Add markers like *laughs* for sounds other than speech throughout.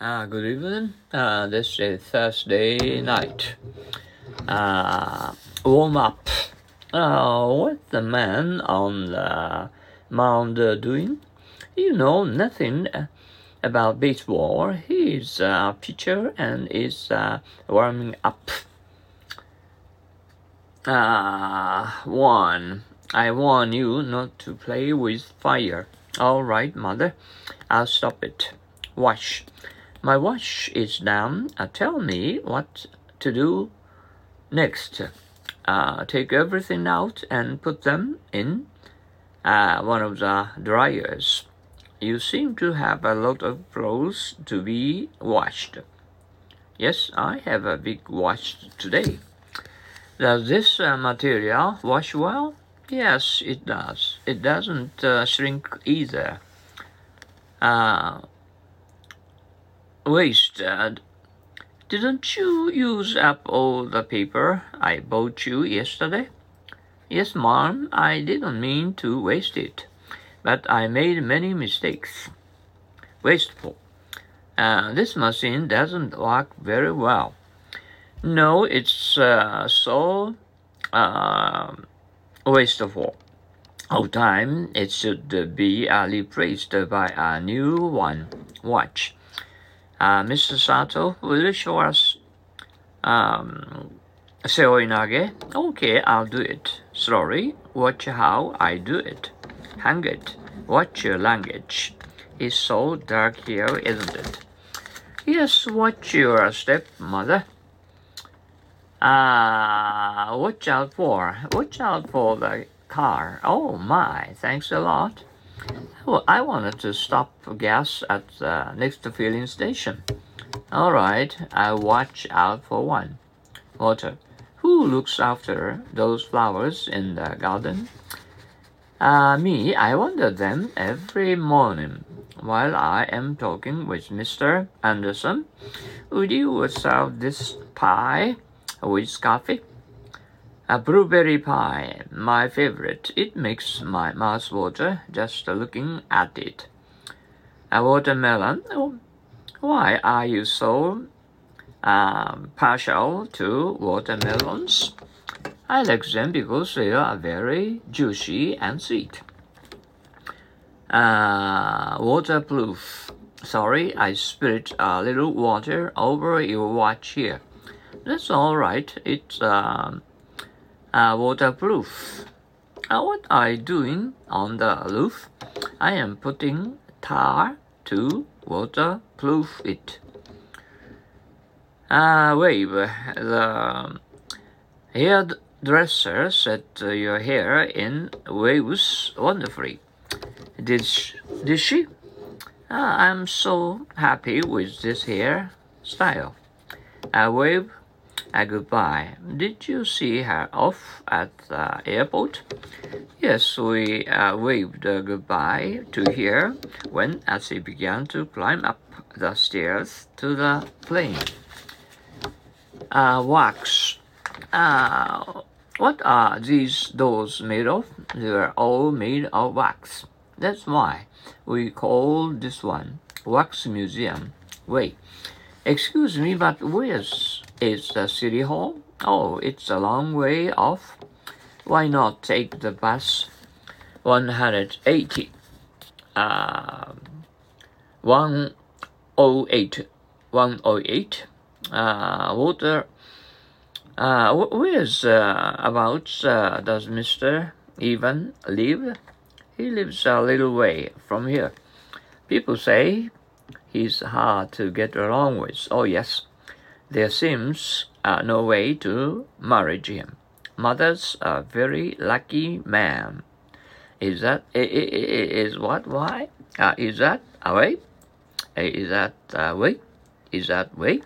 Uh, good evening. Uh, this is Thursday night. Uh, warm up. Uh, what's the man on the mound doing? You know nothing about baseball. He's a pitcher and is uh, warming up. Uh, one. I warn you not to play with fire. All right, mother. I'll stop it. Wash. My wash is done. Uh, tell me what to do next. Uh, take everything out and put them in uh, one of the dryers. You seem to have a lot of clothes to be washed. Yes, I have a big wash today. Does this uh, material wash well? Yes, it does. It doesn't uh, shrink either. Uh, waste. Uh, didn't you use up all the paper I bought you yesterday? Yes, ma'am, I didn't mean to waste it, but I made many mistakes. Wasteful. Uh, this machine doesn't work very well. No, it's uh, so uh, wasteful of time. It should be replaced by a new one. Watch. Uh, Mr. Sato, will you show us um, Seoinage? Okay, I'll do it. Slowly, watch how I do it. Hang it. Watch your language. It's so dark here, isn't it? Yes, watch your step, mother. Ah, uh, watch out for, watch out for the car. Oh my, thanks a lot. Well, I wanted to stop for gas at the next filling station. All right, I'll watch out for one. Water. Who looks after those flowers in the garden? Uh, me, I water them every morning. While I am talking with Mr. Anderson, would you serve this pie? with coffee. A blueberry pie, my favorite. It makes my mouth water just looking at it. A watermelon. Oh, why are you so um, partial to watermelons? I like them because they are very juicy and sweet. Uh, waterproof. Sorry, I spilled a little water over your watch here. That's all right. It's um, uh, waterproof. Uh, what you doing on the roof? I am putting tar to waterproof it. Uh, wave. The hairdresser set your hair in waves wonderfully. Did she? Did she? Uh, I'm so happy with this hair style. A wave a goodbye. Did you see her off at the airport? Yes, we uh, waved goodbye to her when as she began to climb up the stairs to the plane. Uh, wax. Uh, what are these dolls made of? They're all made of wax. That's why we call this one Wax Museum. Wait, excuse me, but where's is the city hall? Oh, it's a long way off. Why not take the bus 180? Uh, 108. 108. Uh, water. Uh, where's uh, about uh, does Mr. Ivan live? He lives a little way from here. People say he's hard to get along with. Oh, yes. There seems uh, no way to marry him. Mother's a very lucky man. Is that is what why? Uh, is that a way? Is that a way? Is that way?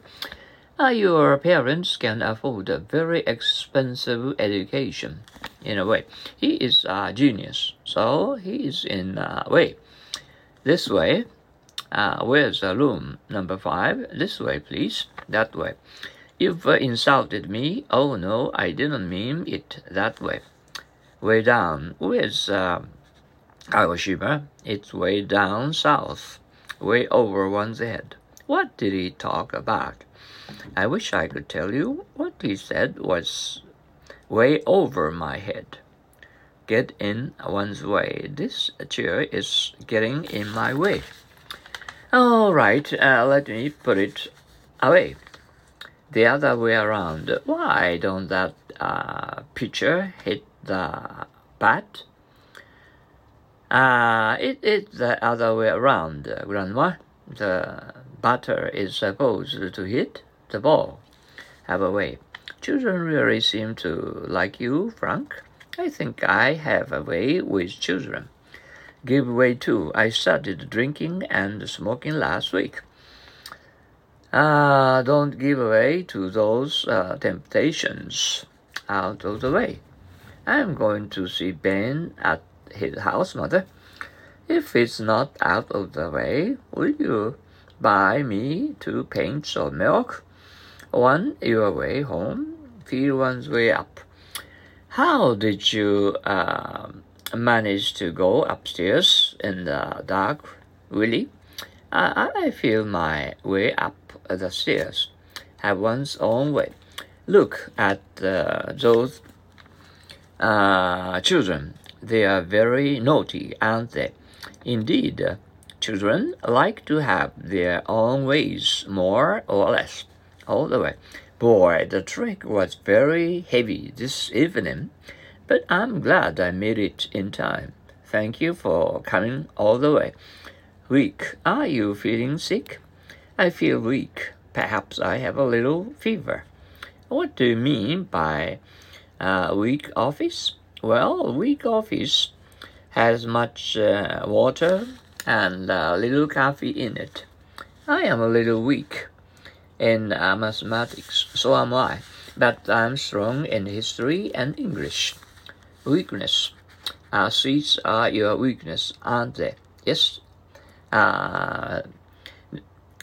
Uh, your parents can afford a very expensive education. In a way, he is a genius, so he is in a way. This way, uh, where's the room number five? This way, please. That way. You've uh, insulted me. Oh no, I didn't mean it that way. Way down. Where's uh? It's way down south. Way over one's head. What did he talk about? I wish I could tell you. What he said was way over my head. Get in one's way. This chair is getting in my way. All right, uh, let me put it away. The other way around. Why don't that uh, pitcher hit the bat? Uh, it is the other way around, Grandma. The batter is supposed to hit the ball. Have a way. Children really seem to like you, Frank. I think I have a way with children. Give way to. I started drinking and smoking last week. Uh, don't give way to those uh, temptations. Out of the way. I'm going to see Ben at his house, mother. If it's not out of the way, will you buy me two pints of milk? One your way home, feel one's way up. How did you uh, manage to go upstairs in the dark, really? I, I feel my way up the stairs. Have one's own way. Look at uh, those uh, children. They are very naughty, aren't they? Indeed, children like to have their own ways, more or less, all the way. Boy, the trick was very heavy this evening, but I'm glad I made it in time. Thank you for coming all the way. Weak. Are you feeling sick? I feel weak. Perhaps I have a little fever. What do you mean by uh, weak office? Well, weak office has much uh, water and a little coffee in it. I am a little weak in uh, mathematics, so am I, but I'm strong in history and English. Weakness. Uh, sweets are your weakness, aren't they? Yes. Uh,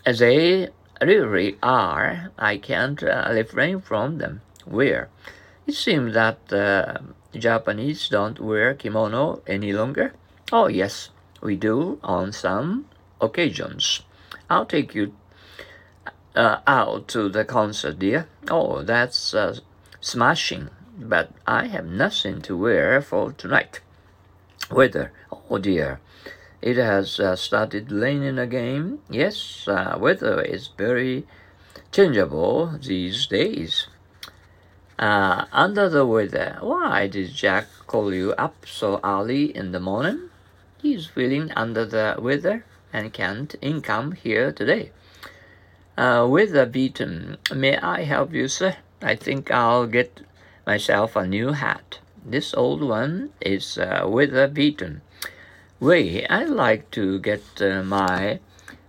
they really are. I can't uh, refrain from them. Where? It seems that uh, Japanese don't wear kimono any longer. Oh, yes, we do on some occasions. I'll take you uh, out to the concert, dear. Oh, that's uh, smashing. But I have nothing to wear for tonight. Weather. Oh, dear. It has uh, started raining again. Yes, uh, weather is very changeable these days. Uh, under the weather, why did Jack call you up so early in the morning? He's feeling under the weather and can't come here today. Uh, weather beaten. May I help you, sir? I think I'll get myself a new hat. This old one is uh, weather beaten. Wait, I'd like to get uh, my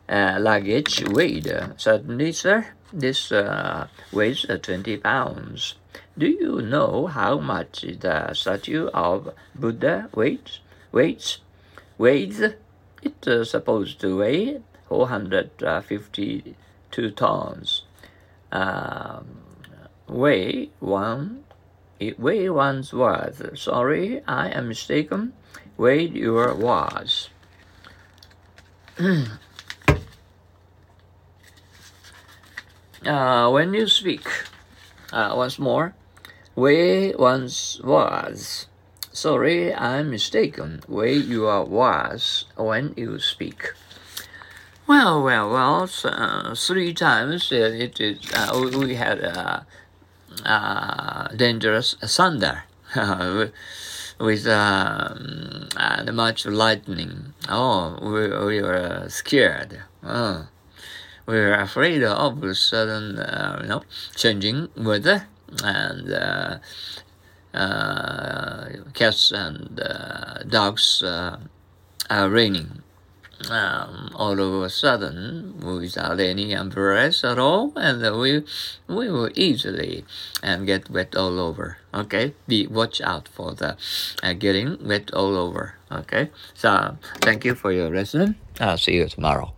uh, luggage weighed. Certainly, sir. This uh, weighs uh, 20 pounds. Do you know how much the statue of Buddha weighs? Weighs? Weighs? It's uh, supposed to weigh 452 tons. Um, weigh one. It weigh one's worth. Sorry, I am mistaken. Weigh your words. *clears throat* uh, when you speak, uh, once more, where once was. Sorry, I'm mistaken. Where you are was when you speak. Well, well, well. Uh, three times uh, it is. Uh, we had a uh, dangerous thunder *laughs* with um, and much lightning. Oh, we, we were scared. Oh, we were afraid of sudden, uh, you know, changing weather and uh, uh, cats and uh, dogs uh, are raining um, all of a sudden without any umbrellas at all, and we we will easily and get wet all over. Okay, be watch out for the uh, getting wet all over. Okay, so thank you for your lesson. I'll see you tomorrow.